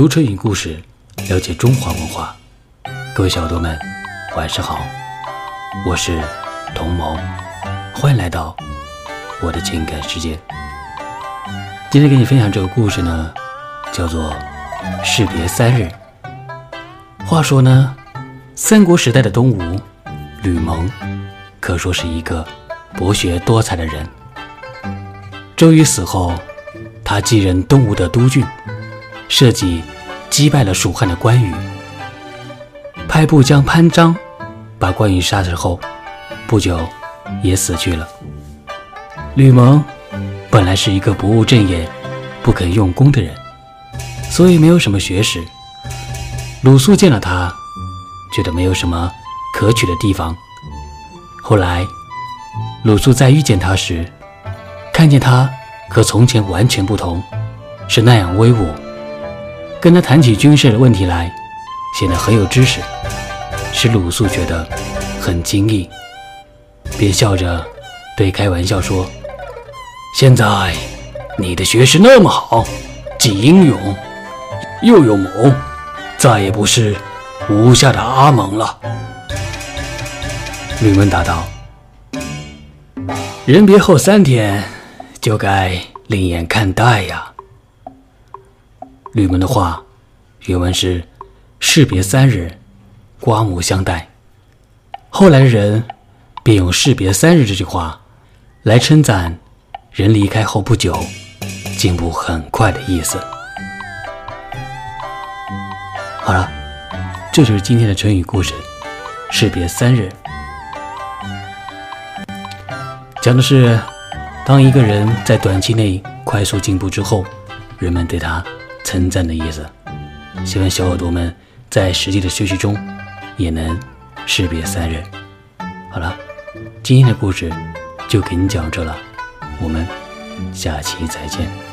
读成语故事，了解中华文化。各位小耳朵们，晚上好，我是童谋，欢迎来到我的情感世界。今天给你分享这个故事呢，叫做《士别三日》。话说呢，三国时代的东吴吕蒙，可说是一个博学多才的人。周瑜死后，他继任东吴的都郡。设计击败了蜀汉的关羽，派部将潘璋把关羽杀死后，不久也死去了。吕蒙本来是一个不务正业、不肯用功的人，所以没有什么学识。鲁肃见了他，觉得没有什么可取的地方。后来，鲁肃在遇见他时，看见他和从前完全不同，是那样威武。跟他谈起军事的问题来，显得很有知识，使鲁肃觉得很惊异，便笑着对开玩笑说：“现在你的学识那么好，既英勇又有谋，再也不是吴下的阿蒙了。”吕蒙答道：“人别后三天，就该另眼看待呀。”吕蒙的话，原文是“士别三日，刮目相待”。后来的人便用“士别三日”这句话来称赞人离开后不久进步很快的意思。好了，这就是今天的成语故事“士别三日”，讲的是当一个人在短期内快速进步之后，人们对他。称赞的意思，希望小耳朵们在实际的学习中也能识别三人。好了，今天的故事就给你讲这了，我们下期再见。